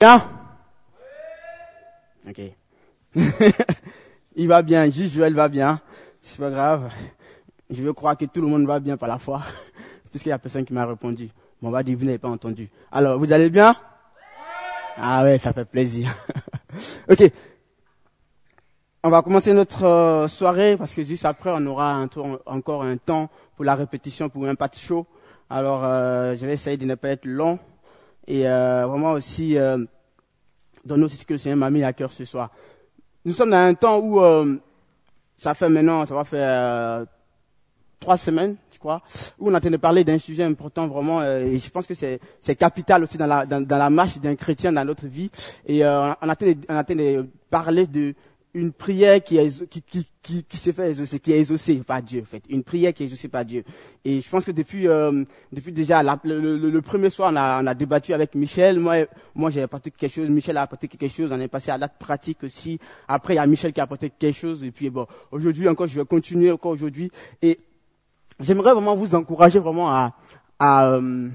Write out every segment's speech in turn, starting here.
Bien Ok. Il va bien, juste Joël va bien. C'est pas grave. Je veux croire que tout le monde va bien par la foi. Puisqu'il y a personne qui m'a répondu. Bon, on va dire, vous n'avez pas entendu. Alors, vous allez bien? Ah ouais, ça fait plaisir. ok. On va commencer notre euh, soirée parce que juste après, on aura un tour, encore un temps pour la répétition, pour un patch show. Alors, euh, je vais essayer de ne pas être long et euh, vraiment aussi euh, donner aussi ce que le Seigneur m'a mis à cœur ce soir. Nous sommes dans un temps où euh, ça fait maintenant, ça va faire trois semaines, je crois, où on a en train de parler d'un sujet important vraiment, et je pense que c'est, capital aussi dans la, dans, la marche d'un chrétien dans notre vie. Et on, a en on train de parler de une prière qui, qui, qui, qui, s'est fait exaucer, qui est exaucée par Dieu, en fait. Une prière qui est exaucée par Dieu. Et je pense que depuis, euh, depuis déjà le, le, le, premier soir, on a, on a débattu avec Michel. Moi, moi, j'ai apporté quelque chose. Michel a apporté quelque chose. On est passé à l'acte pratique aussi. Après, il y a Michel qui a apporté quelque chose. Et puis, bon, aujourd'hui encore, je vais continuer encore aujourd'hui. Et j'aimerais vraiment vous encourager vraiment à, à euh,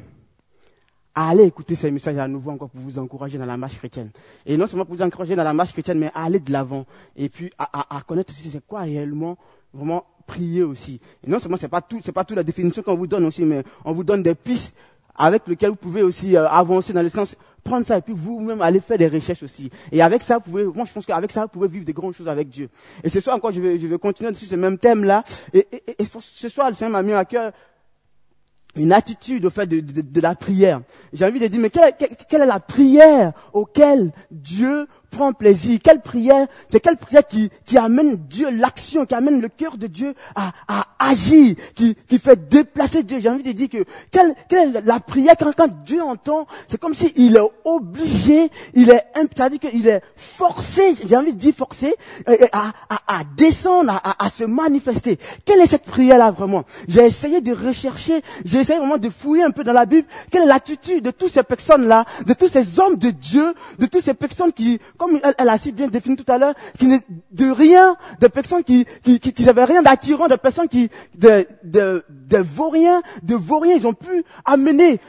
à aller écouter ces messages à nouveau encore pour vous encourager dans la marche chrétienne. Et non seulement pour vous encourager dans la marche chrétienne, mais aller de l'avant. Et puis à, à, à connaître aussi c'est quoi réellement, vraiment prier aussi. Et non seulement c'est pas tout, c'est pas toute la définition qu'on vous donne aussi, mais on vous donne des pistes avec lesquelles vous pouvez aussi euh, avancer dans le sens prendre ça et puis vous-même aller faire des recherches aussi. Et avec ça, vous pouvez, moi je pense qu'avec ça, vous pouvez vivre des grandes choses avec Dieu. Et ce soir encore, je vais, je vais continuer sur ce même thème-là. Et, et, et, ce soir, le Seigneur m'a mis à cœur une attitude au fait de, de, la prière. J'ai envie de dire, mais quelle, quelle, est la prière auquel Dieu prend plaisir Quelle prière C'est quelle prière qui, qui amène Dieu, l'action, qui amène le cœur de Dieu à, à agir, qui, qui fait déplacer Dieu J'ai envie de dire que quelle, quelle est la prière quand, quand Dieu entend C'est comme s'il est obligé, il est, c'est-à-dire qu'il est forcé, j'ai envie de dire forcé, à, à, à descendre, à, à, se manifester. Quelle est cette prière-là vraiment? J'ai essayé de rechercher, j'ai essayé vraiment de fouiller un peu dans la Bible. Quelle est l'attitude de toutes ces personnes-là, de tous ces hommes de Dieu, de toutes ces personnes qui, elle, elle a si bien défini tout à l'heure, qui n'est de rien, de personnes qui, qui, qui, qui avaient rien d'attirant, de personnes qui, de, de, de vauriens, de vauriens, ils ont pu amener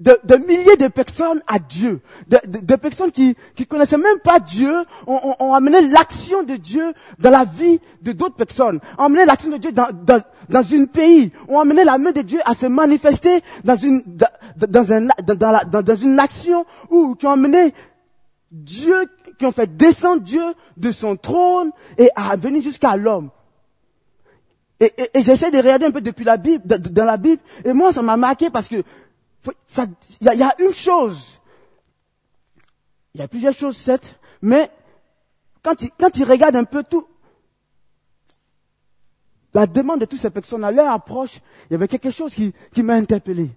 de, de, milliers de personnes à Dieu, de, de, de personnes qui qui connaissaient même pas Dieu, ont, ont, ont amené l'action de Dieu dans la vie de d'autres personnes, ont amené l'action de Dieu dans, dans, dans un pays, ont amené la main de Dieu à se manifester dans une dans, dans, un, dans, la, dans, dans une action ou qui ont amené Dieu, qui ont fait descendre Dieu de son trône et à venir jusqu'à l'homme. Et, et, et j'essaie de regarder un peu depuis la Bible, dans la Bible, et moi ça m'a marqué parce que il y, a une chose, il y a plusieurs choses, certes, mais quand il, quand regarde un peu tout, la demande de toutes ces personnes à leur approche, il y avait quelque chose qui, qui m'a interpellé.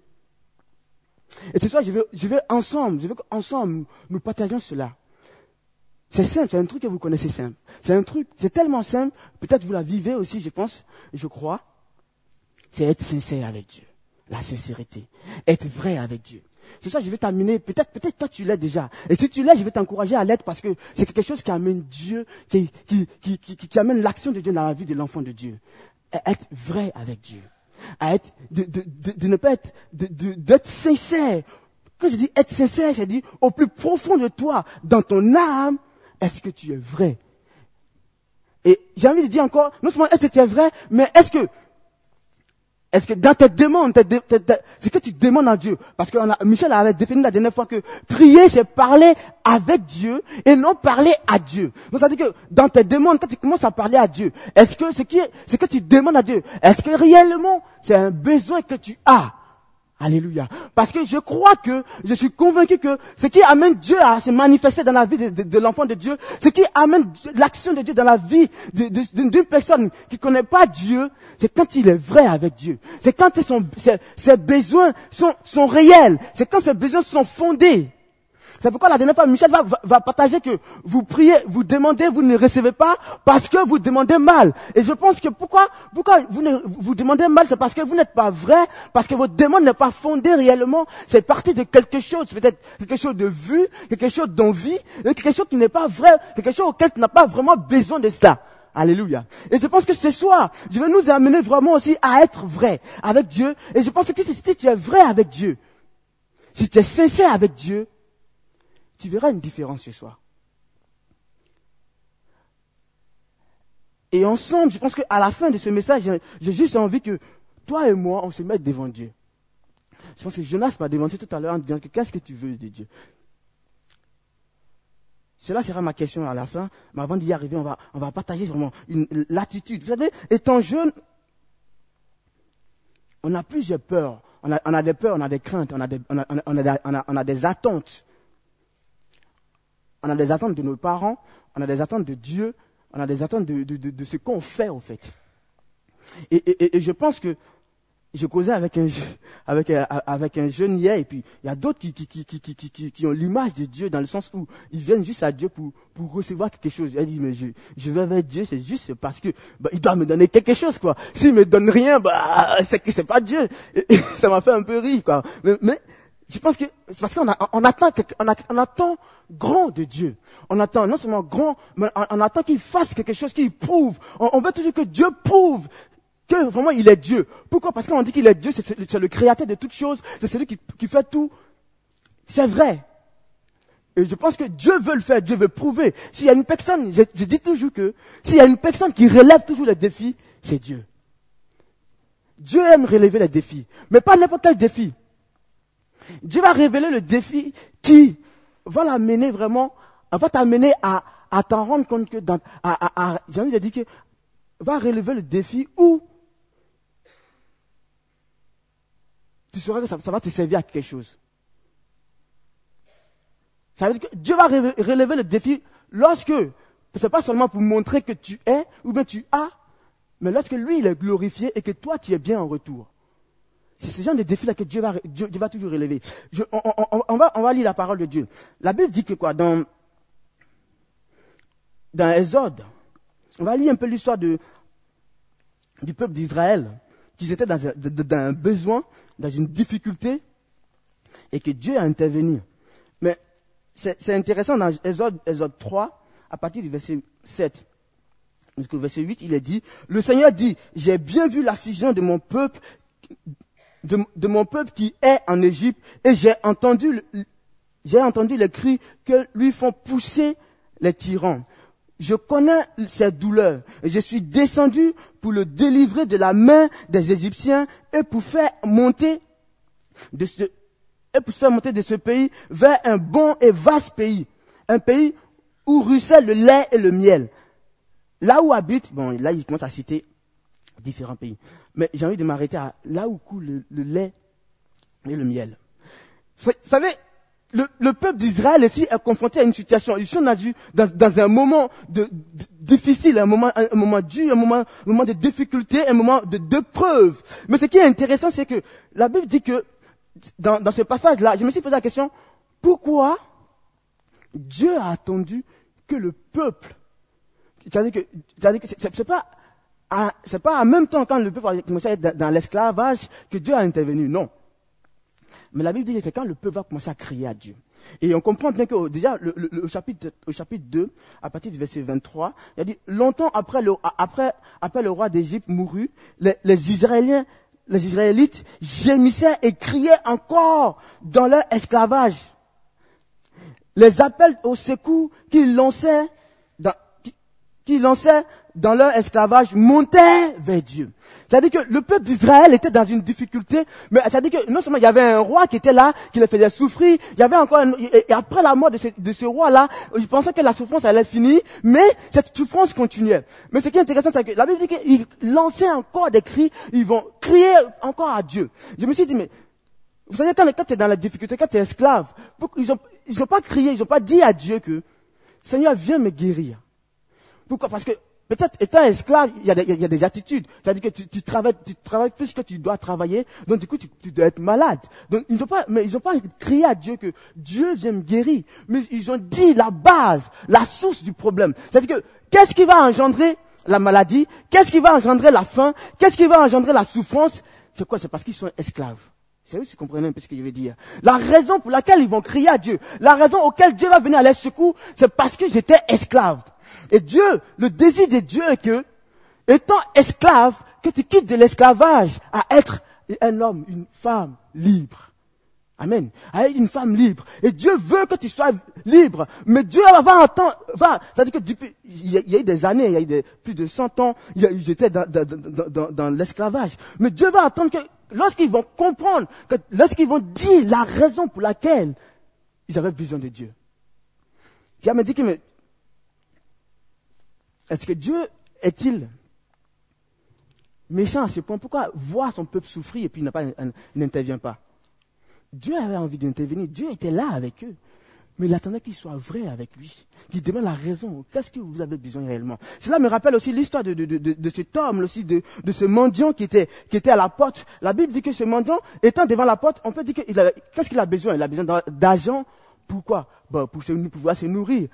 Et ce soir, je veux, je veux ensemble, je veux qu'ensemble, nous partagions cela. C'est simple, c'est un truc que vous connaissez simple. C'est un truc, c'est tellement simple, peut-être vous la vivez aussi, je pense, je crois. C'est être sincère avec Dieu. La sincérité. Être vrai avec Dieu. C'est ça, je vais t'amener, peut-être, peut-être toi tu l'es déjà. Et si tu l'es, je vais t'encourager à l'être parce que c'est quelque chose qui amène Dieu, qui, qui, qui, qui, qui amène l'action de Dieu dans la vie de l'enfant de Dieu. Être vrai avec Dieu. D'être sincère. Quand je dis être sincère, je dis au plus profond de toi, dans ton âme, est-ce que tu es vrai? Et j'ai envie de dire encore, non seulement est-ce que tu es vrai, mais est-ce que est-ce que dans tes demandes, c'est que tu demandes à Dieu Parce que on a, Michel avait défini la dernière fois que prier, c'est parler avec Dieu et non parler à Dieu. Donc ça veut dire que dans tes demandes, quand tu commences à parler à Dieu, est-ce que ce qui ce que tu demandes à Dieu, est-ce que réellement c'est un besoin que tu as? Alléluia. Parce que je crois que, je suis convaincu que ce qui amène Dieu à se manifester dans la vie de, l'enfant de Dieu, ce qui amène l'action de Dieu dans la vie d'une personne qui connaît pas Dieu, c'est quand il est vrai avec Dieu. C'est quand ses, besoins sont réels. C'est quand ses besoins sont fondés. C'est pourquoi la dernière fois, Michel va, va, partager que vous priez, vous demandez, vous ne recevez pas parce que vous demandez mal. Et je pense que pourquoi, pourquoi vous, ne, vous demandez mal, c'est parce que vous n'êtes pas vrai, parce que votre demande n'est pas fondée réellement. C'est parti de quelque chose, peut-être quelque chose de vu, quelque chose d'envie, quelque chose qui n'est pas vrai, quelque chose auquel tu n'as pas vraiment besoin de cela. Alléluia. Et je pense que ce soir, je vais nous amener vraiment aussi à être vrai avec Dieu. Et je pense que si tu es vrai avec Dieu, si tu es sincère avec Dieu, tu verras une différence ce soir. Et ensemble, je pense qu'à la fin de ce message, j'ai juste envie que toi et moi, on se mette devant Dieu. Je pense que Jonas m'a demandé tout à l'heure en disant que qu'est-ce que tu veux de Dieu? Cela sera ma question à la fin, mais avant d'y arriver, on va, on va partager vraiment l'attitude. Vous savez, étant jeune, on a plusieurs peurs. On a, on a des peurs, on a des craintes, on a des, on a, on a, des attentes. On a des attentes de nos parents, on a des attentes de Dieu, on a des attentes de, de, de, de ce qu'on fait, en fait. Et, et, et, je pense que je causais avec un, avec, avec un jeune hier, et puis il y a d'autres qui, qui, qui, qui, qui, qui ont l'image de Dieu dans le sens où ils viennent juste à Dieu pour, pour recevoir quelque chose. Elle dit, mais je, je vais vers Dieu, c'est juste parce que bah, il doit me donner quelque chose, quoi. S'il me donne rien, bah, c'est que c'est pas Dieu. Ça m'a fait un peu rire, quoi. Mais, mais je pense que c'est parce qu'on on attend, grand de Dieu. On attend non seulement grand, mais on, attend qu'il fasse quelque chose, qu'il prouve. On, veut toujours que Dieu prouve que vraiment il est Dieu. Pourquoi? Parce qu'on dit qu'il est Dieu, c'est le créateur de toutes choses, c'est celui qui, fait tout. C'est vrai. Et je pense que Dieu veut le faire, Dieu veut prouver. S'il y a une personne, je dis toujours que, s'il y a une personne qui relève toujours les défis, c'est Dieu. Dieu aime relever les défis, mais pas n'importe quel défi. Dieu va révéler le défi qui va l'amener vraiment, va t'amener à, à t'en rendre compte que dans, à, à, à j'ai dire que, va relever le défi où tu sauras que ça, va te servir à quelque chose. Ça veut dire que Dieu va relever le défi lorsque, c'est pas seulement pour montrer que tu es, ou bien tu as, mais lorsque lui, il est glorifié et que toi, tu es bien en retour. C'est ce genre de défi-là que Dieu va, Dieu, va toujours relever. on, va, on va lire la parole de Dieu. La Bible dit que quoi? Dans, dans Exode, on va lire un peu l'histoire de, du peuple d'Israël qu'ils étaient dans un, besoin, dans une difficulté, et que Dieu a intervenu. Mais c'est intéressant dans Exode, 3, à partir du verset 7. Le verset 8, il est dit, le Seigneur dit, j'ai bien vu l'affliction de mon peuple, de, mon peuple qui est en Égypte, et j'ai entendu, j'ai entendu les cris que lui font pousser les tyrans je connais ses douleurs. Et je suis descendu pour le délivrer de la main des Égyptiens et pour faire monter de ce, et pour faire monter de ce pays vers un bon et vaste pays. Un pays où ruisselle le lait et le miel. Là où habite, bon, là, il commence à citer différents pays. Mais j'ai envie de m'arrêter à là où coule le, lait et le miel. Vous savez, le, peuple d'Israël ici est confronté à une situation. Ils sont dans, dans un moment de, difficile, un moment, un, moment dur, un moment, un moment de difficulté, un moment de, de preuve. Mais ce qui est intéressant, c'est que la Bible dit que dans, dans ce passage-là, je me suis posé la question, pourquoi Dieu a attendu que le peuple, c'est-à-dire que, c'est pas, c'est pas en même temps quand le peuple a commencé à être dans l'esclavage que Dieu a intervenu, non. Mais la Bible dit que quand le peuple va commencer à crier à Dieu. Et on comprend bien que déjà le, le, chapitre, au chapitre 2, à partir du verset 23, il a dit, longtemps après le, après, après le roi d'Égypte mourut, les, les Israéliens, les Israélites gémissaient et criaient encore dans leur esclavage. Les appels au secours qu'ils lançaient dans, qui lançaient dans leur esclavage montaient vers Dieu. C'est-à-dire que le peuple d'Israël était dans une difficulté, mais c'est-à-dire que non seulement il y avait un roi qui était là, qui les faisait souffrir, il y avait encore un, et après la mort de ce, de ce roi-là, je pensais que la souffrance allait finir, mais cette souffrance continuait. Mais ce qui est intéressant, c'est que la Bible dit qu'ils lançaient encore des cris, ils vont crier encore à Dieu. Je me suis dit, mais vous savez, quand, quand tu es dans la difficulté, quand tu es esclave, ils n'ont ils ont pas crié, ils n'ont pas dit à Dieu que, Seigneur, viens me guérir. Pourquoi? Parce que Peut-être étant esclave, il y a des, y a des attitudes. C'est-à-dire que tu, tu, travailles, tu travailles plus que tu dois travailler. Donc du coup, tu, tu dois être malade. Donc ils n'ont pas, mais ils n'ont pas crié à Dieu que Dieu vient me guérir. Mais ils ont dit la base, la source du problème. C'est-à-dire que qu'est-ce qui va engendrer la maladie? Qu'est-ce qui va engendrer la faim? Qu'est-ce qui va engendrer la souffrance? C'est quoi? C'est parce qu'ils sont esclaves. C'est vous qui comprenez un peu ce que je veux dire. La raison pour laquelle ils vont crier à Dieu, la raison auquel Dieu va venir à leur secours, c'est parce que j'étais esclave. Et Dieu, le désir de Dieu est que, étant esclave, que tu quittes de l'esclavage à être un homme, une femme libre. Amen. Avec une femme libre. Et Dieu veut que tu sois libre. Mais Dieu va entendre, va, c'est-à-dire que depuis, il y, a, eu des années, il y a eu plus de 100 ans, j'étais dans, dans, dans, l'esclavage. Mais Dieu va attendre que, lorsqu'ils vont comprendre, que lorsqu'ils vont dire la raison pour laquelle ils avaient besoin de Dieu. Il me dit que, mais, est-ce que Dieu est-il méchant à ce point? Pourquoi voir son peuple souffrir et puis il n'intervient pas? Dieu avait envie d'intervenir. Dieu était là avec eux. Mais il attendait qu'il soit vrai avec lui, qu'il demande la raison. Qu'est-ce que vous avez besoin réellement? Cela me rappelle aussi l'histoire de, de, de, de, cet homme, aussi de, ce mendiant qui était, qui était à la porte. La Bible dit que ce mendiant, étant devant la porte, on peut dire qu'il qu'est-ce qu'il a besoin? Il a besoin d'argent. Pourquoi? Pour se, pouvoir se nourrir.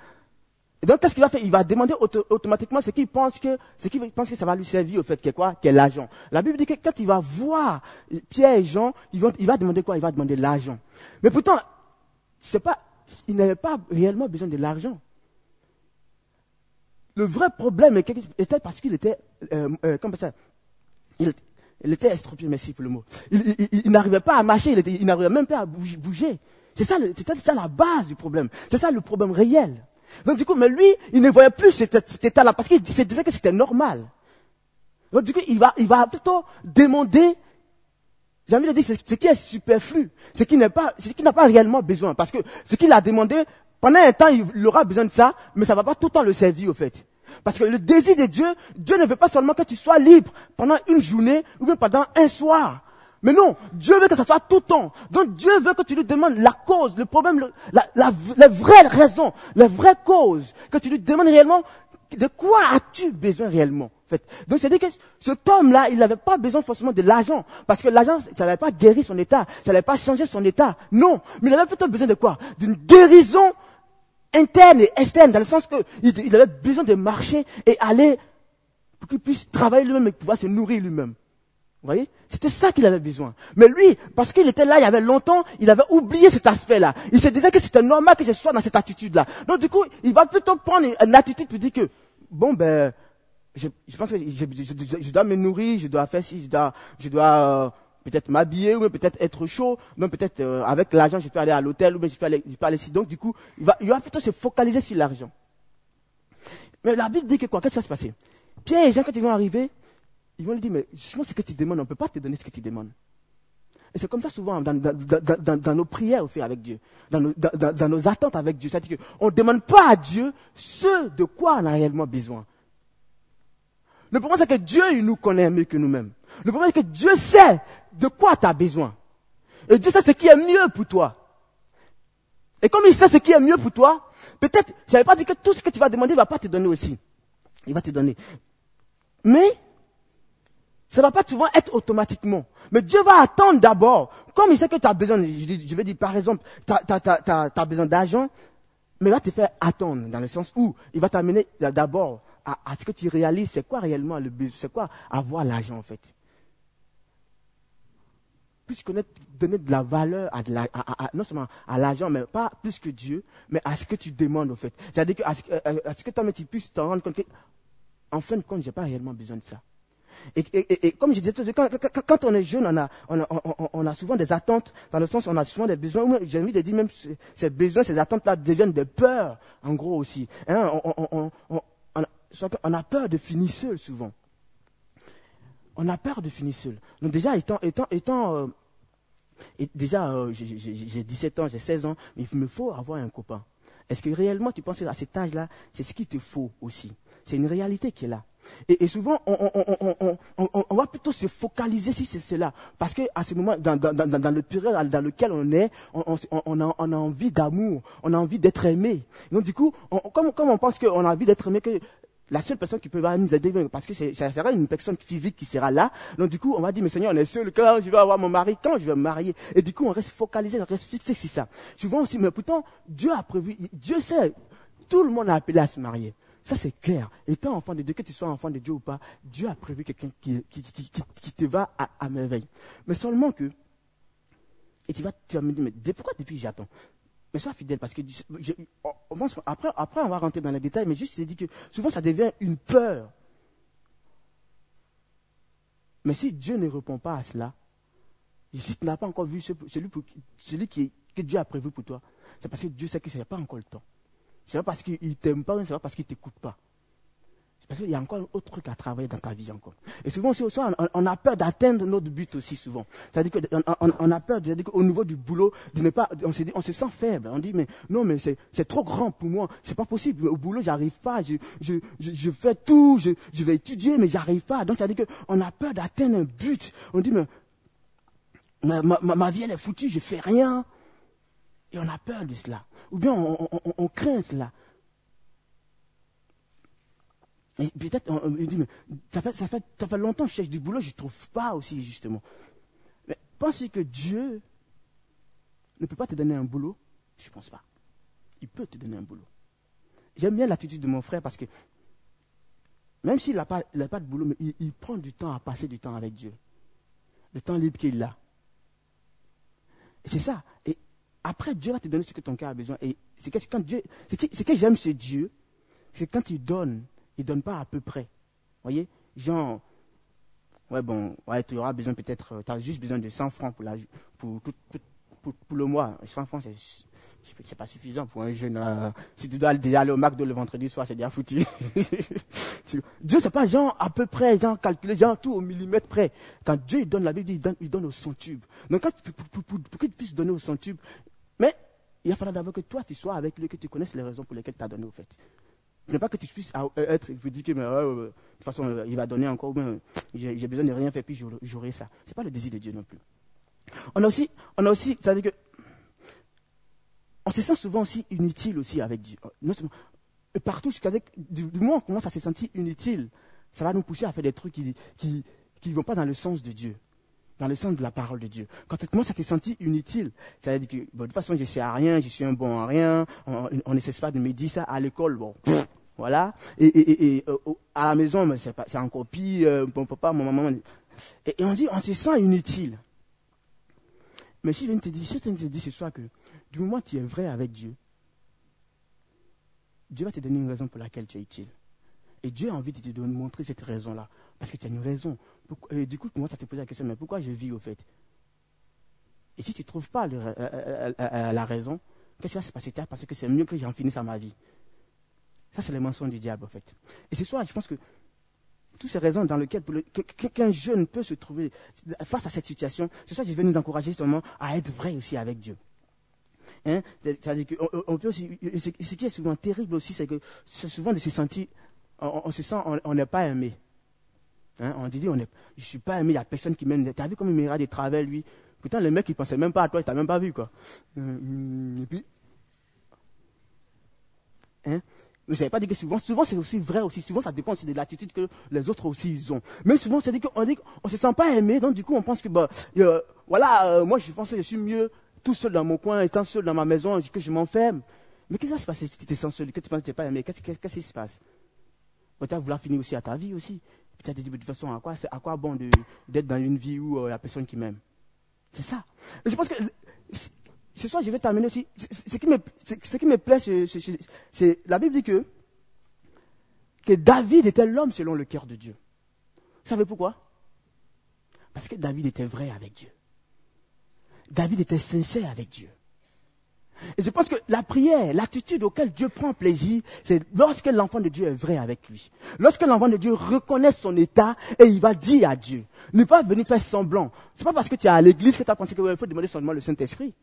Et donc, qu'est-ce qu'il va faire? Il va demander automatiquement ce qu'il pense que, ce qu'il pense que ça va lui servir au fait que quoi? Qu'est l'argent. La Bible dit que quand il va voir Pierre et Jean, il va, il demander quoi? Il va demander l'argent. Mais pourtant, c'est pas, il n'avait pas réellement besoin de l'argent. Le vrai problème était parce qu'il était, euh, euh, comme ça, il, était estropié, merci pour le mot. Il, n'arrivait pas à marcher, il, n'arrivait même pas à bouger. C'est ça, ça la base du problème. C'est ça le problème réel. Donc du coup, mais lui, il ne voyait plus cet, état-là parce qu'il se disait que c'était normal. Donc du coup, il va, il va plutôt demander, j'ai envie de dire, ce qui est superflu, ce qui n'est pas, ce qui n'a pas réellement besoin. Parce que ce qu'il a demandé, pendant un temps, il aura besoin de ça, mais ça va pas tout le temps le servir, au fait. Parce que le désir de Dieu, Dieu ne veut pas seulement que tu sois libre pendant une journée ou bien pendant un soir. Mais non, Dieu veut que ça soit tout le temps. Donc Dieu veut que tu lui demandes la cause, le problème, la, la, la vraie raison, la vraie cause. Que tu lui demandes réellement de quoi as-tu besoin réellement. En fait? Donc c'est-à-dire que cet homme-là, il n'avait pas besoin forcément de l'argent. Parce que l'argent, ça n'avait pas guéri son état, ça n'avait pas changé son état. Non, mais il avait plutôt besoin de quoi? D'une guérison interne et externe, dans le sens qu'il il avait besoin de marcher et aller pour qu'il puisse travailler lui-même et pouvoir se nourrir lui-même. Vous voyez? C'était ça qu'il avait besoin. Mais lui, parce qu'il était là il y avait longtemps, il avait oublié cet aspect-là. Il se disait que c'était normal que je sois dans cette attitude-là. Donc du coup, il va plutôt prendre une attitude pour dire que, bon ben, je, pense que je, dois me nourrir, je dois faire ci, je dois, je dois euh, peut-être m'habiller, ou peut-être être chaud, non peut-être euh, avec l'argent je peux aller à l'hôtel, ou bien je peux aller, je peux aller ici. Donc du coup, il va, il va plutôt se focaliser sur l'argent. Mais la Bible dit que quoi? Qu'est-ce qui va se passer? Pierre et Jean, quand ils vont arriver, ils vont lui dire, mais justement, ce que tu demandes, on ne peut pas te donner ce que tu demandes. Et c'est comme ça souvent dans, dans, nos prières au fait avec Dieu, dans nos, dans, nos attentes avec Dieu. C'est-à-dire qu'on ne demande pas à Dieu ce de quoi on a réellement besoin. Le problème, c'est que Dieu, il nous connaît mieux que nous-mêmes. Le problème, c'est que Dieu sait de quoi tu as besoin. Et Dieu sait ce qui est mieux pour toi. Et comme il sait ce qui est mieux pour toi, peut-être, je n'avais pas dit que tout ce que tu vas demander, il ne va pas te donner aussi. Il va te donner. Mais, ça ne va pas souvent être automatiquement. Mais Dieu va attendre d'abord. Comme il sait que tu as besoin, je vais dire par exemple, tu as, besoin d'argent, mais il va te faire attendre, dans le sens où il va t'amener d'abord à, ce que tu réalises c'est quoi réellement le besoin, c'est quoi avoir l'argent en fait. Plus connais, donner de la valeur à, non seulement à l'argent, mais pas plus que Dieu, mais à ce que tu demandes en fait. C'est-à-dire que, à ce, que toi tu puisses te rendre compte que, en fin de compte, j'ai pas réellement besoin de ça. Et, comme je disais, quand, quand, on est jeune, on a, on, a, souvent des attentes, dans le sens on a souvent des besoins. J'ai envie de dire même ces besoins, ces attentes-là deviennent des peurs, en gros aussi. Hein, on, a peur de finir seul souvent. On a peur de finir seul. Donc déjà, étant, étant, étant euh, déjà, euh, j'ai 17 ans, j'ai 16 ans, mais il me faut avoir un copain. Est-ce que réellement tu penses à cet âge-là, c'est ce qu'il te faut aussi C'est une réalité qui est là. Et, souvent, on, va plutôt se focaliser sur cela. Parce qu'à ce moment, dans, le période dans lequel on est, on, a, envie d'amour, on a envie d'être aimé. Donc du coup, comme, on pense qu'on a envie d'être aimé, que la seule personne qui peut nous aider, parce que ça sera une personne physique qui sera là. Donc du coup, on va dire, mais Seigneur, on est seul, quand je vais avoir mon mari, quand je vais me marier? Et du coup, on reste focalisé, on reste fixé sur ça. Souvent aussi, mais pourtant, Dieu a prévu, Dieu sait, tout le monde a appelé à se marier. Ça, c'est clair. Étant enfant de Dieu, que tu sois enfant de Dieu ou pas, Dieu a prévu quelqu'un qui, qui, te va à, merveille. Mais seulement que, et tu vas, tu vas me dire, mais pourquoi depuis j'attends? Mais sois fidèle, parce que après, après, on va rentrer dans les détails, mais juste, je te dis que souvent, ça devient une peur. Mais si Dieu ne répond pas à cela, si tu n'as pas encore vu celui, celui qui, que Dieu a prévu pour toi, c'est parce que Dieu sait que ce n'est pas encore le temps. Ce n'est pas parce qu'il ne t'aime pas, ce n'est pas parce qu'il ne t'écoute pas. Parce qu'il y a encore un autre truc à travailler dans ta vie encore. Et souvent, aussi, on, a peur d'atteindre notre but aussi souvent. C'est-à-dire qu'on on, a peur, cest au niveau du boulot, de ne pas, on se, dit, on se sent faible. On dit, mais non, mais c'est trop grand pour moi. C'est pas possible. Au boulot, j'arrive pas. Je, je, je, fais tout. Je, je vais étudier, mais j'arrive pas. Donc, c'est-à-dire qu'on a peur d'atteindre un but. On dit, mais ma, ma, ma, vie, elle est foutue. Je fais rien. Et on a peur de cela. Ou bien on, craint cela. Et peut-être, on, dit, mais ça fait, ça, longtemps que je cherche du boulot, je ne trouve pas aussi, justement. Mais pensez que Dieu ne peut pas te donner un boulot? Je ne pense pas. Il peut te donner un boulot. J'aime bien l'attitude de mon frère parce que même s'il n'a pas, de boulot, il, prend du temps à passer du temps avec Dieu. Le temps libre qu'il a. Et c'est ça. Après, Dieu va te donner ce que ton cœur a besoin. Et que, quand Dieu, ce que j'aime chez Dieu, c'est quand il donne, il ne donne pas à peu près. Vous voyez? Genre, ouais, bon, ouais, tu auras besoin peut-être, euh, tu as juste besoin de 100 francs pour, la, pour, pour, le mois. 100 francs, c'est c'est pas suffisant pour un jeune. Euh, si tu dois déjà aller au McDo le vendredi soir, c'est déjà foutu. Dieu, c'est pas genre à peu près, genre calculé, genre tout au millimètre près. Quand Dieu donne la Bible, il donne, il donne au centube. Donc pour, pour, pour, pour qu'il puisse donner au centube, mais il falloir d'abord que toi tu sois avec lui, que tu connaisses les raisons pour lesquelles tu as donné au fait. Ne pas que tu puisses euh, être, je dis que mais, de toute façon, euh, il va donner encore, j'ai besoin de rien faire, puis j'aurai ça. Ce n'est pas le désir de Dieu non plus. On a aussi, on a aussi, dire que, on se sent souvent aussi inutile aussi avec Dieu. Et partout, du, du moment où on commence à se sentir inutile, ça va nous pousser à faire des trucs qui ne vont pas dans le sens de Dieu, dans le sens de la parole de Dieu. Quand tu commences à te sentir inutile, ça veut dire que de toute façon, je sais à rien, je suis un bon à rien, on ne cesse pas de me dire ça à l'école. Bon, voilà. Et, euh, à la maison, c'est encore pire, euh, mon papa, mon maman. Et, on dit, on se sent inutile. Mais si je viens te dire, si je te dis ce soir que du moment tu es vrai avec Dieu, Dieu va te donner une raison pour laquelle tu es utile. Et Dieu a envie de te montrer cette raison-là. Parce que tu as une raison. Et du coup, tu te poser la question, mais pourquoi je vis au fait? Et si tu ne trouves pas la raison, qu'est-ce qui va se passer Parce que c'est mieux que j'en finisse à ma vie. Ça, c'est les mensonges du diable, en fait. Et ce soir, je pense que toutes ces raisons dans lesquelles qu'un jeune peut se trouver face à cette situation, ça que je vais nous encourager justement à être vrai aussi avec Dieu. Hein? C'est-à-dire qu'on peut aussi, ce qui est souvent terrible aussi, c'est que souvent de se sentir, on, se sent, on n'est pas aimé. Hein? On dit, on est, je suis pas aimé, il n'y a personne qui m'aime. Tu as vu comme il m'ira des travers, lui? Putain, le mec, il pensait même pas à toi, il t'a même pas vu, quoi. Euh, et puis, hein? Ne veut pas dire que souvent, souvent c'est aussi vrai aussi. Souvent, ça dépend aussi de l'attitude que les autres aussi ils ont. Mais souvent, c'est dit qu'on dit qu'on se sent pas aimé, donc du coup, on pense que, bah, euh, voilà, euh, moi, je pense que je suis mieux tout seul dans mon coin, étant seul dans ma maison, que je m'enferme. Mais qu'est-ce qui se passe si tu te sens seul, que tu penses que tu n'es pas aimé? Qu'est-ce qui se passe? Peut-être vouloir finir aussi à ta vie aussi. Peut-être de toute façon, à quoi, à quoi bon d'être dans une vie où il n'y a personne qui m'aime? C'est ça. je pense que ce soir, je vais terminer aussi. Ce qui me, ce qui me plaît, c'est la Bible dit que, que David était l'homme selon le cœur de Dieu. Vous savez pourquoi? Parce que David était vrai avec Dieu. David était sincère avec Dieu. Et je pense que la prière, l'attitude auquel Dieu prend plaisir, c'est lorsque l'enfant de Dieu est vrai avec lui. Lorsque l'enfant de Dieu reconnaît son état et il va dire à Dieu. Ne pas venir faire semblant. C'est pas parce que tu es à l'église que tu as pensé qu'il faut demander seulement le Saint-Esprit.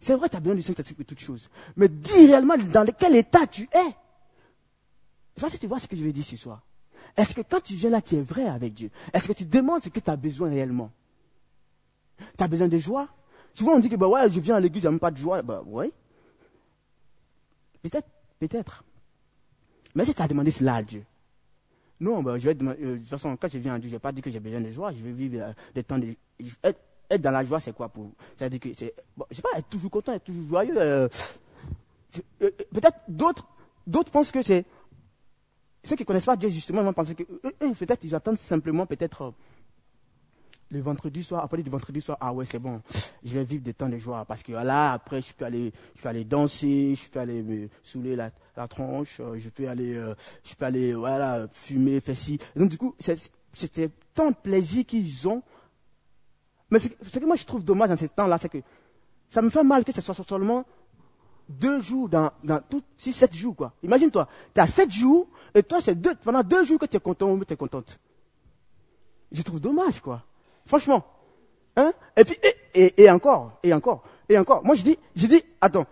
C'est vrai, tu as besoin du Saint-Esprit pour toutes choses. Mais dis réellement dans quel état tu es. Je sais pas si tu vois ce que je vais dire ce soir. Est-ce que quand tu viens là, tu es vrai avec Dieu? Est-ce que tu demandes ce que tu as besoin réellement? Tu as besoin de joie? Souvent on dit que bah ouais, je viens à l'église, il n'y a même pas de joie. Bah ouais. Peut-être, peut-être. Mais si tu as demandé cela à Dieu. Non, bah, je vais demander, euh, de toute façon, quand je viens à Dieu, je n'ai pas dit que j'ai besoin de joie, je vais vivre euh, des temps de être dans la joie, c'est quoi pour C'est-à-dire que c'est, bon, sais pas, être toujours content, être toujours joyeux. Euh, euh, peut-être d'autres, d'autres pensent que c'est ceux qui ne connaissent pas Dieu justement vont penser que peut-être ils attendent simplement peut-être le vendredi soir, après le vendredi soir, ah ouais c'est bon, je vais vivre des temps de joie parce que là après je peux aller, je peux aller danser, je peux aller me saouler la, la tronche, je peux aller, je peux aller voilà fumer, faire ci. donc du coup c'était tant de plaisir qu'ils ont Mais ce que moi je trouve dommage dans ces temps-là, c'est que ça me fait mal que ce soit seulement deux jours dans, dans tout, si sept jours, quoi. Imagine-toi, tu as sept jours, et toi, c'est pendant deux jours que tu es content ou tu es contente. Je trouve dommage, quoi. Franchement. Hein? Et puis, et, et, encore, et encore, et encore. Moi, je dis, je dis, attends,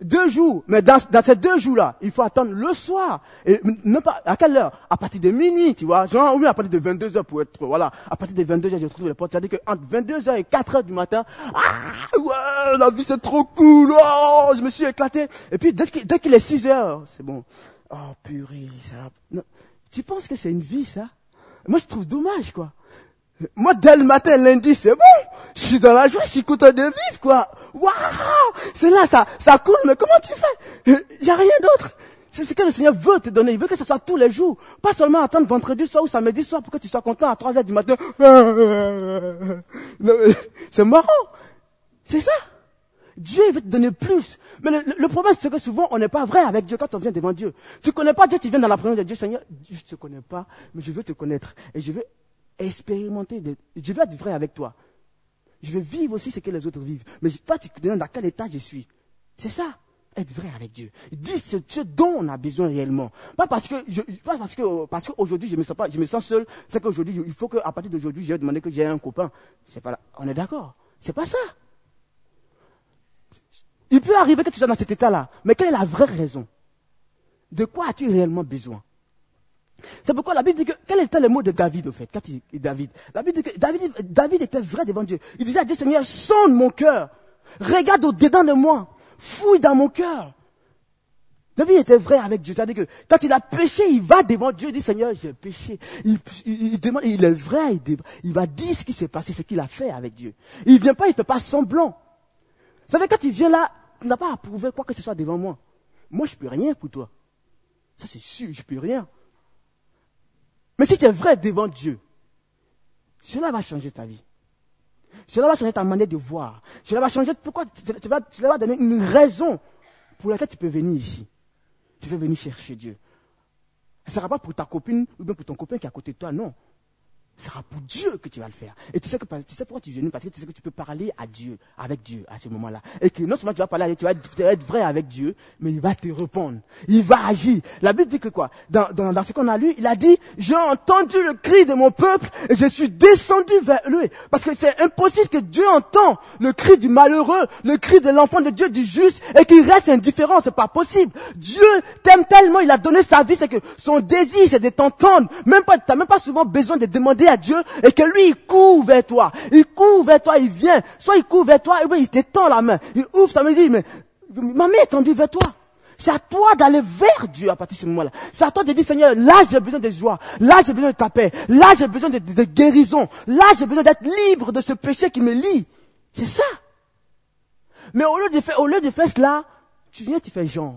deux jours, mais dans, dans ces deux jours-là, il faut attendre le soir. Et même pas, à quelle heure? À partir de minuit, tu vois. Genre, oui, à partir de 22 heures pour être, voilà. À partir de 22 heures, je trouve les portes. C'est-à-dire qu'entre 22 heures et 4 heures du matin, ah, ouais, la vie c'est trop cool, oh, je me suis éclaté. Et puis, dès qu'il, dès qu'il est 6 heures, c'est bon. Oh, purée, ça, non. Tu penses que c'est une vie, ça? Moi, je trouve dommage, quoi. Moi, dès le matin, lundi, c'est bon. Je suis dans la joie, je suis content de vivre, quoi. Waouh! C'est là, ça, ça coule, mais comment tu fais? Il n'y a rien d'autre. C'est ce que le Seigneur veut te donner. Il veut que ce soit tous les jours. Pas seulement attendre vendredi soir ou samedi soir pour que tu sois content à 3 heures du matin. C'est marrant. C'est ça. Dieu veut te donner plus. Mais le, problème, c'est que souvent, on n'est pas vrai avec Dieu quand on vient devant Dieu. Tu connais pas Dieu, tu viens dans la présence de Dieu. Seigneur, je ne te connais pas, mais je veux te connaître. Et je veux expérimenter, je veux être vrai avec toi. Je veux vivre aussi ce que les autres vivent. Mais toi, tu te demandes dans quel état je suis. C'est ça, être vrai avec Dieu. Dis ce, dont on a besoin réellement. Pas parce que, je, pas parce que, parce qu'aujourd'hui je me sens pas, je me sens seul. C'est qu'aujourd'hui, il faut qu'à partir d'aujourd'hui, j'ai demandé que j'ai un copain. C'est pas là. On est d'accord. C'est pas ça. Il peut arriver que tu sois dans cet état-là. Mais quelle est la vraie raison? De quoi as-tu réellement besoin? C'est pourquoi la Bible dit que, quel était le mot de David, au fait, quand il, David, la Bible dit que David, David était vrai devant Dieu. Il disait à Dieu, Seigneur, sonde mon cœur. Regarde au-dedans de moi. Fouille dans mon cœur. David était vrai avec Dieu. C'est-à-dire que quand il a péché, il va devant Dieu, il dit Seigneur, j'ai péché. Il, il, demande, il est vrai, il, il va dire ce qui s'est passé, ce qu'il a fait avec Dieu. Il vient pas, il fait pas semblant. Vous savez, quand il vient là, tu n'as pas à prouver quoi que ce soit devant moi. Moi, je peux rien pour toi. Ça, c'est sûr, je peux rien. Mais si tu es vrai devant Dieu, cela va changer ta vie. Cela va changer ta manière de voir. Cela va changer pourquoi cela va donner une raison pour laquelle tu peux venir ici. Tu veux venir chercher Dieu. Ce ne sera pas pour ta copine ou bien pour ton copain qui est à côté de toi, non. Ce sera pour Dieu que tu vas le faire. Et tu sais, que, tu sais pourquoi tu viens Parce que tu sais que tu peux parler à Dieu, avec Dieu, à ce moment-là. Et que non seulement tu vas parler tu vas être, vrai avec Dieu, mais il va te répondre. Il va agir. La Bible dit que quoi? Dans, dans, dans ce qu'on a lu, il a dit, j'ai entendu le cri de mon peuple et je suis descendu vers lui. Parce que c'est impossible que Dieu entend le cri du malheureux, le cri de l'enfant de Dieu, du juste, et qu'il reste indifférent. C'est pas possible. Dieu t'aime tellement, il a donné sa vie, c'est que son désir, c'est de t'entendre. Même pas, t'as même pas souvent besoin de demander à Dieu et que lui, il court vers toi. Il court vers toi, il vient. Soit il court vers toi, et bien il t'étend la main. Il ouvre ta main, dit, mais ma main est tendue vers toi. C'est à toi d'aller vers Dieu à partir de ce moment-là. C'est à toi de dire, Seigneur, là j'ai besoin de joie. Là j'ai besoin de ta paix. Là j'ai besoin de, guérison. Là j'ai besoin d'être libre de ce péché qui me lie. C'est ça. Mais au lieu de faire, au lieu de faire cela, tu viens, tu fais genre.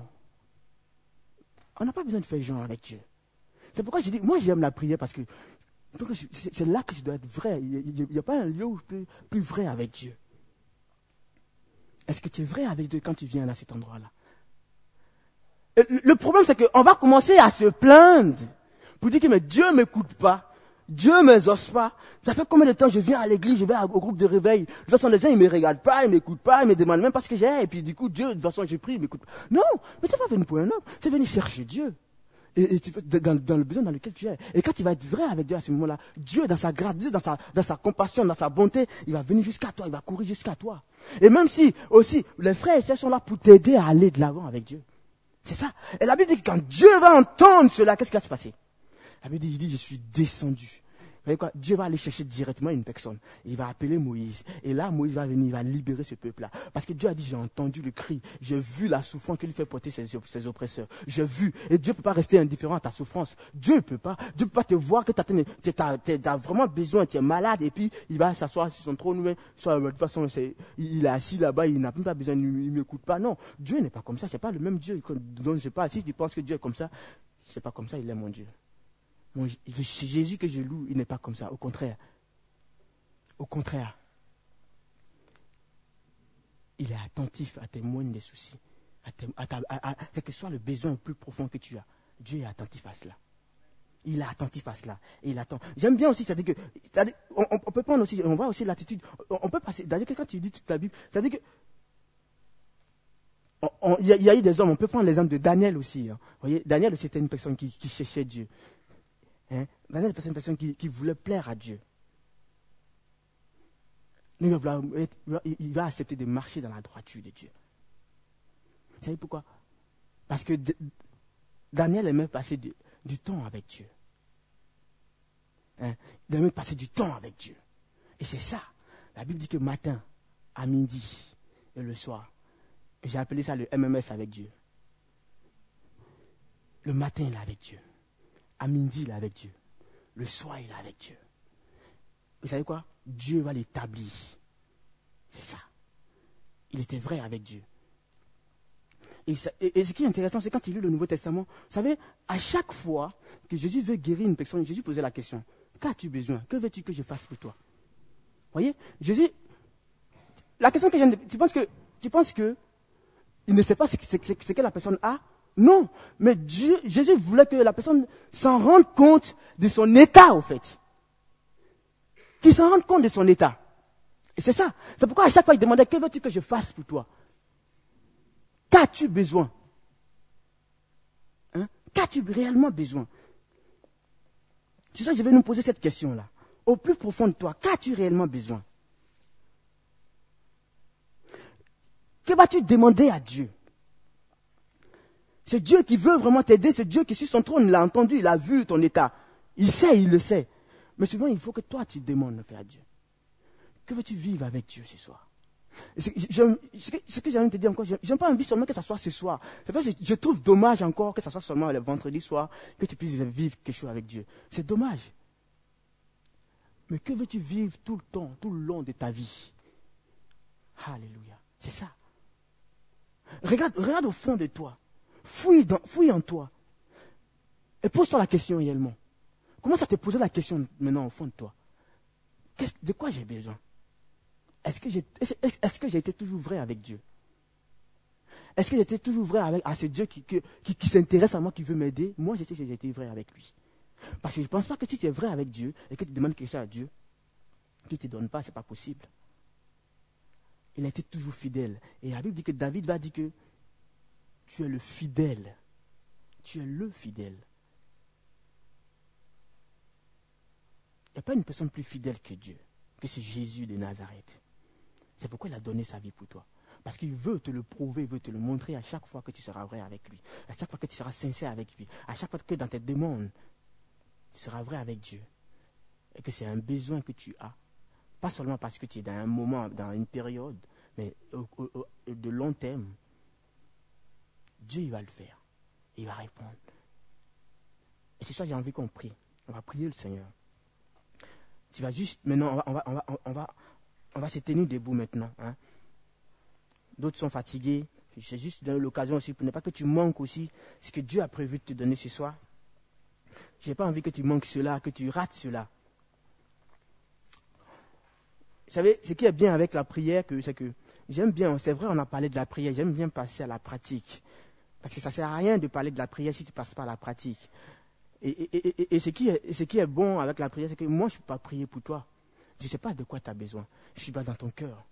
On n'a pas besoin de faire genre avec Dieu. C'est pourquoi je dis, moi j'aime la prière parce que c'est là que je dois être vrai. Il n'y a, pas un lieu plus, plus vrai avec Dieu. Est-ce que tu es vrai avec Dieu quand tu viens à cet endroit-là? Le problème, c'est qu'on va commencer à se plaindre pour dire que mais Dieu ne m'écoute pas. Dieu ne m'exauce pas. Ça fait combien de temps je viens à l'église, je vais au groupe de réveil. De toute façon, les gens, ils me regardent pas, ils m'écoutent pas, ils me demandent même pas ce que j'ai. Et puis, du coup, Dieu, de toute façon, je prie, il m'écoute pas. Non, mais tu vas venir pour un homme. Tu es venu chercher Dieu et, tu, dans, dans, le besoin dans lequel tu es. Et quand tu vas être vrai avec Dieu à ce moment-là, Dieu, dans sa grâce, Dieu, dans sa, dans sa compassion, dans sa bonté, il va venir jusqu'à toi, il va courir jusqu'à toi. Et même si, aussi, les frères et sœurs sont là pour t'aider à aller de l'avant avec Dieu. C'est ça. Et la Bible dit que quand Dieu va entendre cela, qu'est-ce qui va se passer? La Bible dit, il dit, je suis descendu quoi? Dieu va aller chercher directement une personne. Il va appeler Moïse. Et là, Moïse va venir, il va libérer ce peuple-là. Parce que Dieu a dit, j'ai entendu le cri, j'ai vu la souffrance qu'il fait porter ses, oppresseurs. J'ai vu. Et Dieu ne peut pas rester indifférent à ta souffrance. Dieu ne peut pas. Dieu peut pas te voir que tu as, vraiment besoin, tu es malade, et puis il va s'asseoir sur son trône. Soit, de toute façon, il est assis là-bas, il n'a même pas besoin, il ne m'écoute pas. Non, Dieu n'est pas comme ça. Ce n'est pas le même Dieu dont je parle. Si tu penses que Dieu est comme ça, ce n'est pas comme ça, il est mon Dieu Jésus que je loue, il n'est pas comme ça. Au contraire. Au contraire. Il est attentif à tes moindres soucis. À, quel que soit le besoin le plus profond que tu as. Dieu est attentif à cela. Il est attentif à cela. Et il attend. J'aime bien aussi, c'est-à-dire que, on, peut prendre aussi, on voit aussi l'attitude, on, peut passer, c'est-à-dire que quand tu lis toute ta Bible, c'est-à-dire que, il y, a eu des hommes, on peut prendre l'exemple de Daniel aussi. Hein. Vous voyez, Daniel c'était une personne qui, cherchait Dieu. Hein? Daniel était une personne qui, voulait plaire à Dieu. Il va, il va accepter de marcher dans la droiture de Dieu. Vous savez pourquoi? Parce que Daniel aimait passer du, temps avec Dieu. Hein? Il aimait passer du temps avec Dieu. Et c'est ça. La Bible dit que matin, à midi et le soir, j'ai appelé ça le MMS avec Dieu. Le matin, il est avec Dieu. À midi, il est avec Dieu. Le soir, il est avec Dieu. Vous savez quoi? Dieu va l'établir. C'est ça. Il était vrai avec Dieu. Et, ce qui est intéressant, c'est quand il lit le Nouveau Testament, vous savez, à chaque fois que Jésus veut guérir une personne, Jésus posait la question, qu'as-tu besoin? Que veux-tu que je fasse pour toi? Vous voyez? Jésus, la question que je tu penses que, tu penses que il ne sait pas ce que, la personne a? Non. Mais Dieu, Jésus voulait que la personne s'en rende compte de son état, au fait. Qu'il s'en rende compte de son état. Et c'est ça. C'est pourquoi à chaque fois il demandait, que veux-tu que je fasse pour toi? Qu'as-tu besoin? Hein? Qu'as-tu réellement besoin? C'est ça que je vais nous poser cette question-là. Au plus profond de toi, qu'as-tu réellement besoin? Que vas-tu demander à Dieu? C'est Dieu qui veut vraiment t'aider, c'est Dieu qui sur son trône l'a entendu, il a vu ton état. Il sait, il le sait. Mais souvent, il faut que toi, tu demandes à Dieu. Que veux-tu vivre avec Dieu ce soir? Ce que j'ai envie de te dire encore, je n'ai pas envie seulement que ça soit ce soir. Je trouve dommage encore que ça soit seulement le vendredi soir, que tu puisses vivre quelque chose avec Dieu. C'est dommage. Mais que veux-tu vivre tout le temps, tout le long de ta vie? Alléluia. C'est ça. Regarde, regarde au fond de toi. Fouille, en toi. Et pose-toi la question réellement. Comment ça te poser la question maintenant au fond de toi? De quoi j'ai besoin? Est-ce que j'ai été toujours vrai avec Dieu? Est-ce que j'étais toujours vrai avec, à ce Dieu qui, s'intéresse à moi, qui veut m'aider? Moi, j'étais été vrai avec lui. Parce que je ne pense pas que si tu es vrai avec Dieu et que tu demandes quelque chose à Dieu, qu'il ne te donne pas, ce n'est pas possible il a été toujours fidèle. Et la Bible dit que David va dire que tu es le fidèle. Tu es le fidèle. Il n'y a pas une personne plus fidèle que Dieu, que c'est Jésus de Nazareth. C'est pourquoi il a donné sa vie pour toi. Parce qu'il veut te le prouver, il veut te le montrer à chaque fois que tu seras vrai avec lui. À chaque fois que tu seras sincère avec lui. À chaque fois que dans tes demandes, tu seras vrai avec Dieu. Et que c'est un besoin que tu as. Pas seulement parce que tu es dans un moment, dans une période, mais de long terme. Dieu, il va le faire. Il va répondre. Et c'est ça que j'ai envie qu'on prie. On va prier le Seigneur. Tu vas juste, maintenant, on va, on va, on va, on va, se tenir debout maintenant. Hein. D'autres sont fatigués. C'est juste l'occasion aussi pour ne pas que tu manques aussi ce que Dieu a prévu de te donner ce soir. Je n'ai pas envie que tu manques cela, que tu rates cela. Vous savez, ce qui est bien avec la prière, c'est que j'aime bien, c'est vrai, on a parlé de la prière, j'aime bien passer à la pratique. Parce que ça ne sert à rien de parler de la prière si tu ne passes pas à la pratique. Et, ce, qui est, bon avec la prière, c'est que moi, je ne peux pas prier pour toi. Je ne sais pas de quoi tu as besoin. Je suis pas dans ton cœur.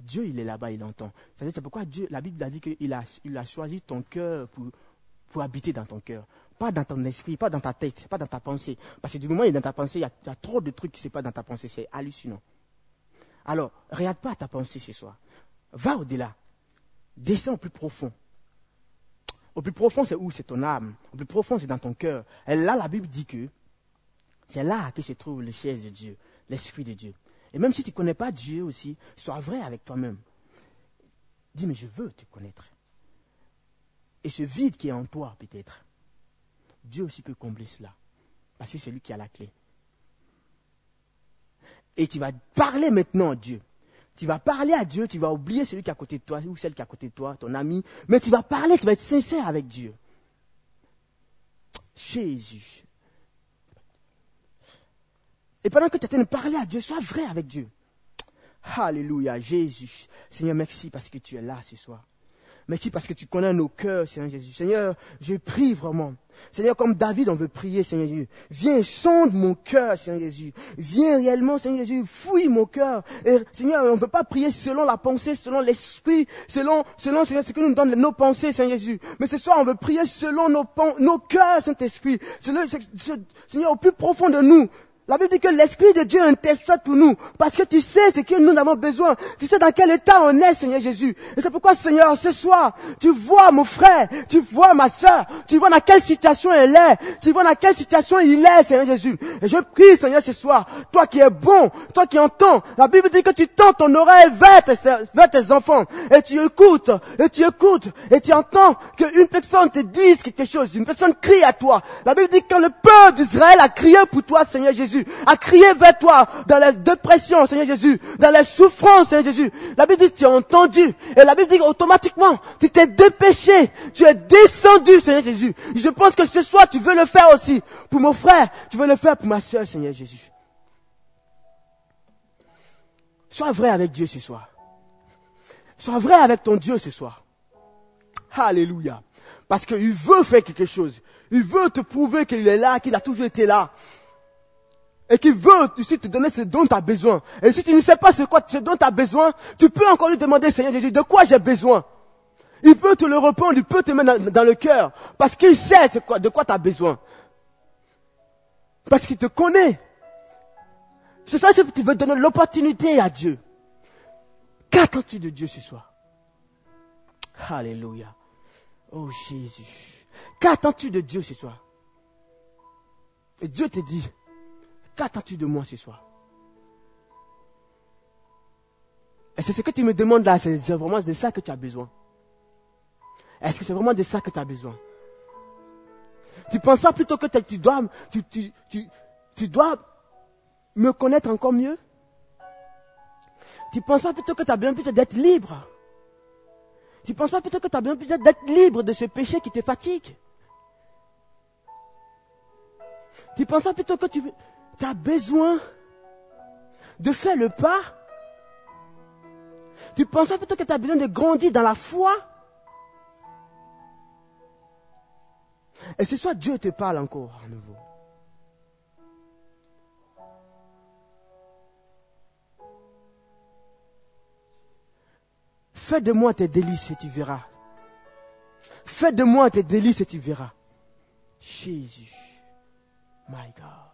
Dieu, il est là-bas, il entend. C'est pourquoi Dieu, la Bible a dit qu'il a, choisi ton cœur pour, habiter dans ton cœur. Pas dans ton esprit, pas dans ta tête, pas dans ta pensée. Parce que du moment où il est dans ta pensée, il y a, il y a trop de trucs qui ne sont pas dans ta pensée. C'est hallucinant. Alors, regarde pas ta pensée ce soir. Va au-delà. Descends au plus profond. Au plus profond, c'est où? C'est ton âme. Au plus profond, c'est dans ton cœur. Et là, la Bible dit que c'est là que se trouve le chaise de Dieu, l'Esprit de Dieu. Et même si tu ne connais pas Dieu aussi, sois vrai avec toi-même. Dis, mais je veux te connaître. Et ce vide qui est en toi, peut-être, Dieu aussi peut combler cela. Parce que c'est lui qui a la clé. Et tu vas parler maintenant à Dieu. Tu vas parler à Dieu, tu vas oublier celui qui est à côté de toi ou celle qui est à côté de toi, ton ami. Mais tu vas parler, tu vas être sincère avec Dieu. Jésus. Et pendant que tu es en train de parler à Dieu, sois vrai avec Dieu. Alléluia, Jésus. Seigneur, merci parce que tu es là ce soir. Merci parce que tu connais nos cœurs, Seigneur Jésus. Seigneur, je prie vraiment. Seigneur, comme David, on veut prier, Seigneur Jésus. Viens, sonde mon cœur, Seigneur Jésus. Viens réellement, Seigneur Jésus, fouille mon cœur. Et Seigneur, on ne veut pas prier selon la pensée, selon l'esprit, selon, selon, ce que nous donne nos pensées, Seigneur Jésus. Mais ce soir, on veut prier selon nos, nos cœurs, Saint-Esprit. Seigneur, au plus profond de nous, la Bible dit que l'Esprit de Dieu intercède pour nous, parce que tu sais ce que nous avons besoin. Tu sais dans quel état on est, Seigneur Jésus. Et c'est pourquoi, Seigneur, ce soir, tu vois mon frère, tu vois ma soeur, tu vois dans quelle situation elle est, tu vois dans quelle situation il est, Seigneur Jésus. Et je prie, Seigneur, ce soir, toi qui es bon, toi qui entends, la Bible dit que tu tends ton oreille vers tes, vers tes enfants, et tu écoutes, et tu écoutes, et tu entends qu'une personne te dise quelque chose, une personne crie à toi. La Bible dit que le peuple d'Israël a crié pour toi, Seigneur Jésus à crier vers toi dans la dépression, Seigneur Jésus, dans la souffrance, Seigneur Jésus. La Bible dit tu as entendu. Et la Bible dit automatiquement, tu t'es dépêché, tu es descendu, Seigneur Jésus. Je pense que ce soir, tu veux le faire aussi pour mon frère, tu veux le faire pour ma soeur, Seigneur Jésus. Sois vrai avec Dieu ce soir. Sois vrai avec ton Dieu ce soir. Alléluia. Parce qu'il veut faire quelque chose. Il veut te prouver qu'il est là, qu'il a toujours été là et qui veut ici te donner ce dont tu as besoin. Et si tu ne sais pas ce, dont tu as besoin, tu peux encore lui demander, Seigneur Jésus, de quoi j'ai besoin? Il peut te le répondre, il peut te mettre dans, le cœur, parce qu'il sait ce de quoi tu as besoin. Parce qu'il te connaît. C'est ça que tu veux donner l'opportunité à Dieu. Qu'attends-tu de Dieu ce soir? Alléluia. Oh Jésus. Qu'attends-tu de Dieu ce soir? Et Dieu te dit, Qu'attends-tu de moi ce soir? Et c'est ce que tu me demandes là, c'est vraiment de ça que tu as besoin? Est-ce que c'est vraiment de ça que tu as besoin? Tu penses pas plutôt que tu dois, tu, tu, dois me connaître encore mieux? Tu penses pas plutôt que tu as besoin plutôt d'être libre? Tu penses pas plutôt que tu as besoin plutôt d'être libre de ce péché qui te fatigue? Tu penses pas plutôt que tu, tu as besoin de faire le pas? Tu penses plutôt que tu as besoin de grandir dans la foi? Et ce soit Dieu te parle encore à nouveau. Fais de moi tes délices et tu verras. Fais de moi tes délices et tu verras. Jésus. My God.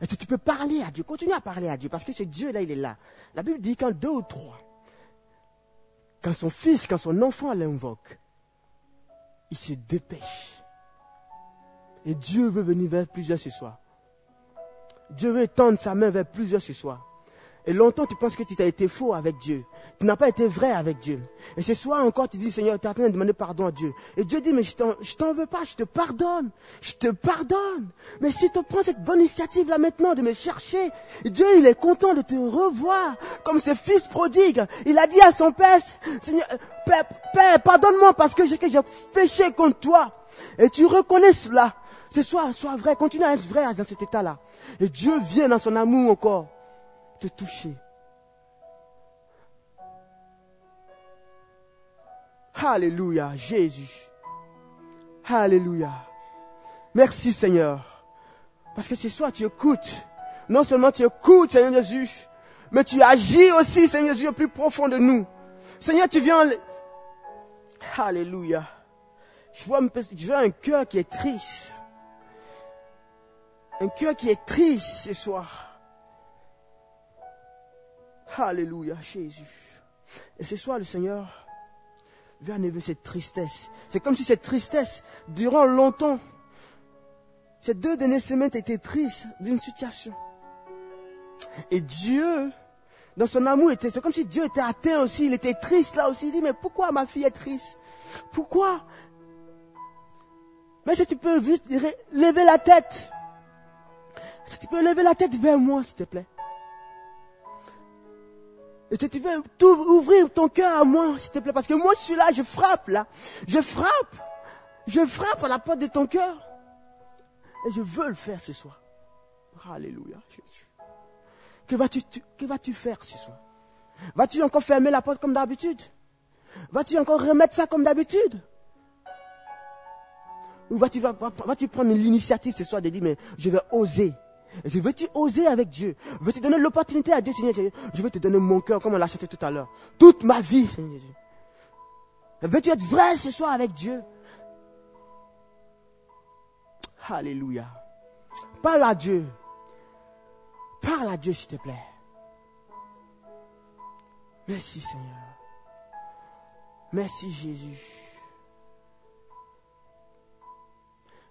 Et tu peux parler à Dieu, continue à parler à Dieu, parce que ce Dieu-là, il est là. La Bible dit quand deux ou trois, quand son fils, quand son enfant l'invoque, il se dépêche. Et Dieu veut venir vers plusieurs ce soir. Dieu veut tendre sa main vers plusieurs ce soir. Et longtemps, tu penses que tu as été faux avec Dieu. Tu n'as pas été vrai avec Dieu. Et ce soir encore, tu dis, Seigneur, tu es en train de demander pardon à Dieu. Et Dieu dit, mais je t'en veux pas, je te pardonne. Je te pardonne. Mais si tu prends cette bonne initiative là maintenant de me chercher, Dieu, il est content de te revoir. Comme ce fils prodigue. Il a dit à son père, Seigneur, Père, Père pardonne-moi parce que j'ai péché contre toi. Et tu reconnais cela. Ce soir, sois vrai, continue à être vrai dans cet état-là. Et Dieu vient dans son amour encore te toucher. Alléluia, Jésus. Alléluia. Merci Seigneur. Parce que ce soir tu écoutes. Non seulement tu écoutes Seigneur Jésus, mais tu agis aussi Seigneur Jésus au plus profond de nous. Seigneur, tu viens... Alléluia. Je vois, je vois un cœur qui est triste. Un cœur qui est triste ce soir. Alléluia, Jésus. Et ce soir, le Seigneur veut enlever cette tristesse. C'est comme si cette tristesse, durant longtemps, ces deux dernières semaines étaient tristes d'une situation. Et Dieu, dans son amour, c'est comme si Dieu était atteint aussi, il était triste là aussi. Il dit, mais pourquoi ma fille est triste? Pourquoi? Mais si tu peux vite lever la tête, si tu peux lever la tête vers moi, s'il te plaît. Si tu veux ouvrir ton cœur à moi, s'il te plaît, parce que moi je suis là, je frappe là. Je frappe. Je frappe à la porte de ton cœur. Et je veux le faire ce soir. Alléluia, Jésus. Que vas-tu, que vas-tu faire ce soir? Vas-tu encore fermer la porte comme d'habitude? Vas-tu encore remettre ça comme d'habitude? Ou vas-tu vas, vas-tu prendre l'initiative ce soir de dire, mais je vais oser je veux-tu oser avec Dieu? Veux-tu donner l'opportunité à Dieu, Seigneur Je veux te donner mon cœur, comme on l'a chanté tout à l'heure. Toute ma vie, Seigneur Jésus. Veux-tu être vrai ce soir avec Dieu? Alléluia. Parle à Dieu. Parle à Dieu, s'il te plaît. Merci, Seigneur. Merci, Jésus.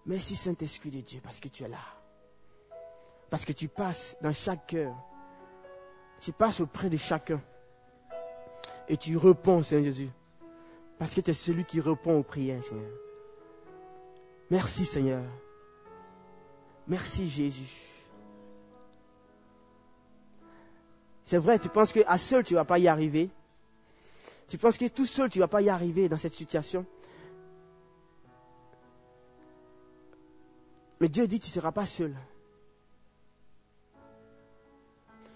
Merci, Saint-Esprit de Dieu, parce que tu es là. Parce que tu passes dans chaque cœur. Tu passes auprès de chacun. Et tu réponds, Seigneur Jésus. Parce que tu es celui qui répond aux prières, Seigneur. Merci, Seigneur. Merci, Jésus. C'est vrai, tu penses qu'à seul, tu ne vas pas y arriver. Tu penses que tout seul, tu ne vas pas y arriver dans cette situation. Mais Dieu dit, tu ne seras pas seul.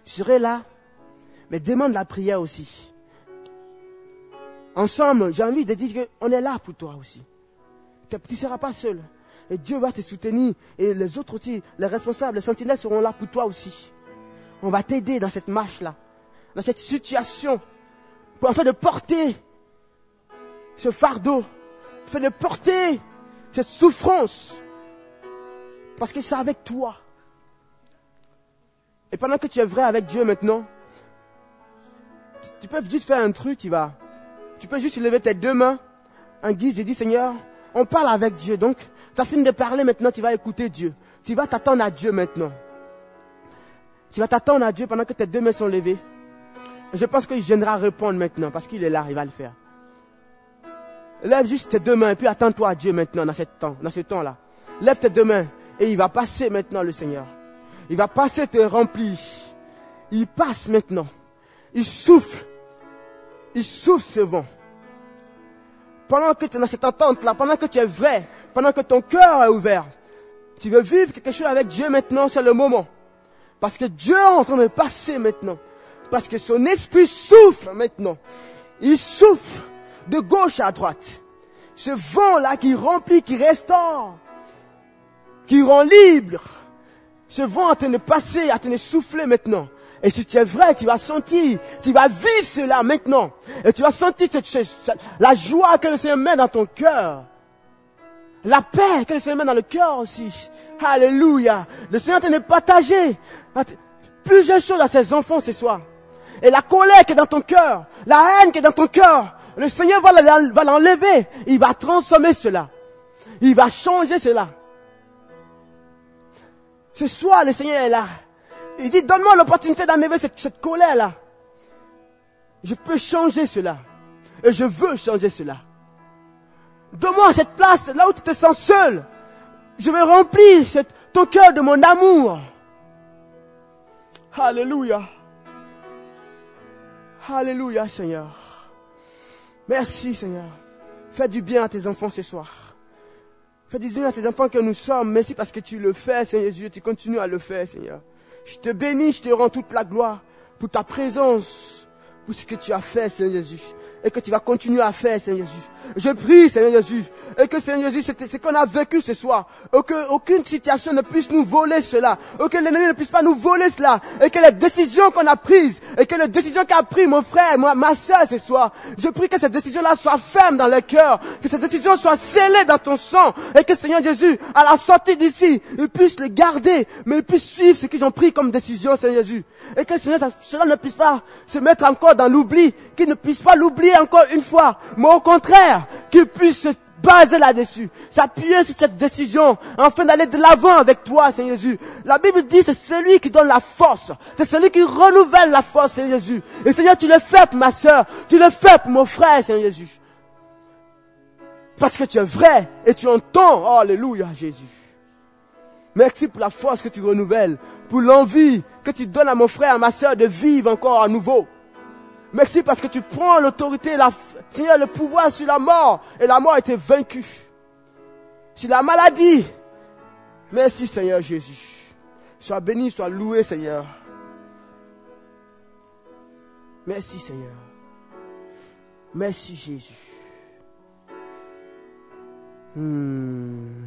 Je serai là, mais demande la prière aussi. Ensemble, j'ai envie de dire qu'on est là pour toi aussi. Tu ne seras pas seul. Et Dieu va te soutenir. Et les autres aussi, les responsables, les sentinelles seront là pour toi aussi. On va t'aider dans cette marche-là, dans cette situation, pour enfin de porter ce fardeau, afin de porter cette souffrance. Parce que c'est avec toi. Et pendant que tu es vrai avec Dieu maintenant, tu peux juste faire un truc, tu vas. Tu peux juste lever tes deux mains en guise de dire Seigneur, on parle avec Dieu. Donc, tu as fini de parler maintenant, tu vas écouter Dieu. Tu vas t'attendre à Dieu maintenant. Tu vas t'attendre à Dieu pendant que tes deux mains sont levées. Je pense qu'il viendra répondre maintenant parce qu'il est là, il va le faire. Lève juste tes deux mains et puis attends-toi à Dieu maintenant dans, temps, dans ce temps-là. Lève tes deux mains et il va passer maintenant le Seigneur. Il va passer te remplir. Il passe maintenant. Il souffle. Il souffle ce vent. Pendant que tu es dans cette attente-là, pendant que tu es vrai, pendant que ton cœur est ouvert, tu veux vivre quelque chose avec Dieu maintenant, c'est le moment. Parce que Dieu est en train de passer maintenant. Parce que son esprit souffle maintenant. Il souffle de gauche à droite. Ce vent-là qui remplit, qui restaure, qui rend libre, ce vent a train de passer, souffler maintenant. Et si tu es vrai, tu vas sentir, tu vas vivre cela maintenant. Et tu vas sentir cette, la joie que le Seigneur met dans ton cœur. La paix que le Seigneur met dans le cœur aussi. Alléluia. Le Seigneur est en train partager plusieurs choses à ses enfants ce soir. Et la colère qui est dans ton cœur, la haine qui est dans ton cœur, le Seigneur va l'enlever. Il va transformer cela. Il va changer cela. Ce soir, le Seigneur est là. Il dit, donne-moi l'opportunité d'enlever cette, colère-là. Je peux changer cela. Et je veux changer cela. Donne-moi cette place, là où tu te sens seul. Je vais remplir ton cœur de mon amour. Alléluia. Alléluia, Seigneur. Merci, Seigneur. Fais du bien à tes enfants ce soir. Fais du bien à tes enfants que nous sommes. Merci parce que tu le fais, Seigneur Jésus. Tu continues à le faire, Seigneur. Je te bénis, je te rends toute la gloire pour ta présence, pour ce que tu as fait, Seigneur Jésus et que tu vas continuer à faire, Seigneur Jésus. Je prie, Seigneur Jésus, et que Seigneur Jésus, ce qu'on a vécu ce soir, et que aucune situation ne puisse nous voler cela, et que l'ennemi ne puisse pas nous voler cela, et que les décisions qu'on a prises, et que les décisions qu'a pris mon frère, moi, ma soeur ce soir, je prie que ces décisions-là soient fermes dans le cœur, que ces décisions soient scellées dans ton sang, et que Seigneur Jésus, à la sortie d'ici, il puisse les garder, mais il puisse suivre ce qu'ils ont pris comme décision, Seigneur Jésus, et que Seigneur, cela ne puisse pas se mettre encore dans l'oubli, qu'il ne puisse pas l'oublier encore une fois, mais au contraire, qu'il puisse se baser là-dessus, s'appuyer sur cette décision, afin d'aller de l'avant avec toi, Seigneur Jésus. La Bible dit, c'est celui qui donne la force, c'est celui qui renouvelle la force, Seigneur Jésus. Et Seigneur, tu le fais pour ma soeur, tu le fais pour mon frère, Seigneur Jésus. Parce que tu es vrai et tu entends, alléluia, Jésus. Merci pour la force que tu renouvelles, pour l'envie que tu donnes à mon frère, à ma soeur de vivre encore à nouveau. Merci parce que tu prends l'autorité, la, Seigneur, le pouvoir sur la mort. Et la mort a été vaincue. Sur la maladie. Merci Seigneur Jésus. Sois béni, sois loué Seigneur. Merci Seigneur. Merci Jésus. Hmm.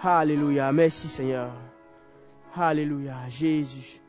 Alléluia. Merci Seigneur. Alléluia. Jésus.